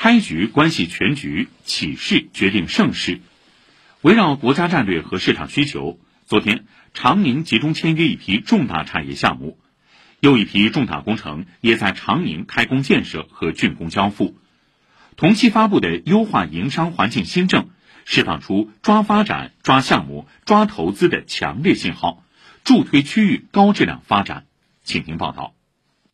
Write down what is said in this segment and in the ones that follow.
开局关系全局，起势决定盛世。围绕国家战略和市场需求，昨天长宁集中签约一批重大产业项目，又一批重大工程也在长宁开工建设和竣工交付。同期发布的优化营商环境新政，释放出抓发展、抓项目、抓投资的强烈信号，助推区域高质量发展。请听报道。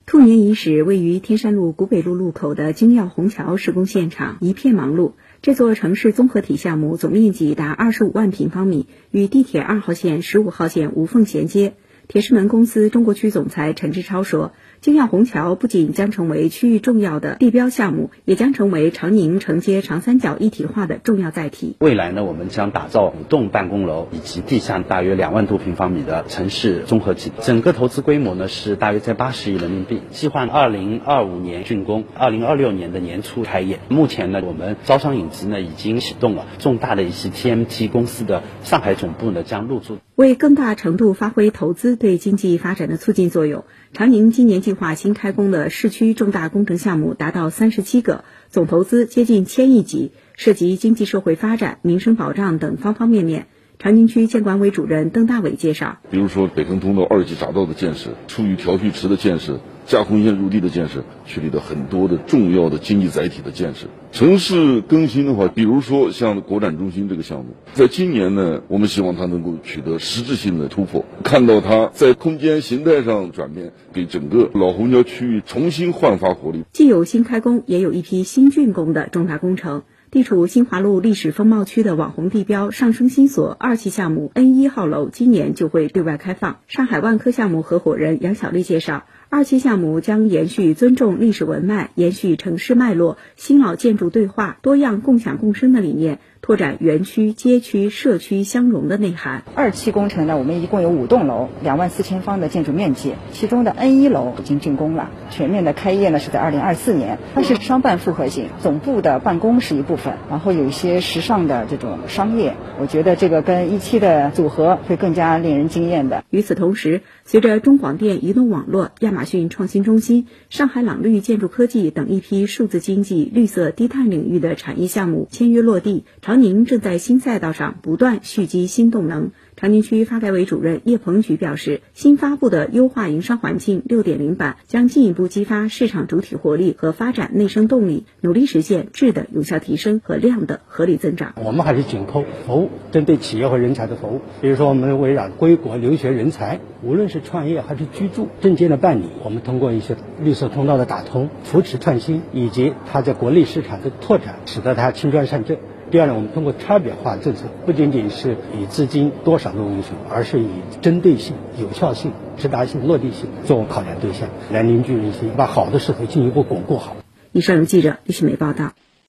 兔年伊始，位于天山路古北路路口的金耀虹桥施工现场一片忙碌。这座城市综合体项目总面积达二十五万平方米，与地铁二号线、十五号线无缝衔接。铁狮门公司中国区总裁陈志超说。京耀虹桥不仅将成为区域重要的地标项目，也将成为长宁承接长三角一体化的重要载体。未来呢，我们将打造五栋办公楼以及地下大约两万多平方米的城市综合体，整个投资规模呢是大约在八十亿人民币。计划二零二五年竣工，二零二六年的年初开业。目前呢，我们招商引资呢已经启动了，重大的一些 TMT 公司的上海总部呢将入驻。为更大程度发挥投资对经济发展的促进作用，长宁今年计划新开工的市区重大工程项目达到三十七个，总投资接近千亿级，涉及经济社会发展、民生保障等方方面面。长宁区监管委主任邓大伟介绍，比如说北坑通道二级匝道的建设、出于调蓄池的建设。架空线入地的建设，区里的很多的重要的经济载体的建设，城市更新的话，比如说像国展中心这个项目，在今年呢，我们希望它能够取得实质性的突破，看到它在空间形态上转变，给整个老虹桥区域重新焕发活力。既有新开工，也有一批新竣工的重大工程。地处新华路历史风貌区的网红地标上升新所二期项目 N 一号楼，今年就会对外开放。上海万科项目合伙人杨小丽介绍。二期项目将延续尊重历史文脉、延续城市脉络、新老建筑对话、多样共享共生的理念。拓展园区、街区、社区相融的内涵。二期工程呢，我们一共有五栋楼，两万四千方的建筑面积，其中的 N 一楼已经竣工了，全面的开业呢是在二零二四年。它是商办复合型，总部的办公是一部分，然后有一些时尚的这种商业，我觉得这个跟一期的组合会更加令人惊艳的。与此同时，随着中广电移动网络、亚马逊创新中心、上海朗绿建筑科技等一批数字经济、绿色低碳领域的产业项目签约落地，长宁正在新赛道上不断蓄积新动能。长宁区发改委主任叶鹏举表示，新发布的优化营商环境六点零版将进一步激发市场主体活力和发展内生动力，努力实现质的有效提升和量的合理增长。我们还是紧扣服务，针对企业和人才的服务。比如说，我们围绕归国留学人才，无论是创业还是居住证件的办理，我们通过一些绿色通道的打通，扶持创新，以及它在国内市场的拓展，使得它轻装上阵。第二呢，我们通过差别化政策，不仅仅是以资金多少作为因素，而是以针对性、有效性、直达性、落地性作为考量对象，来凝聚人心，把好的势头进一步巩固好。以上由记者李新梅报道。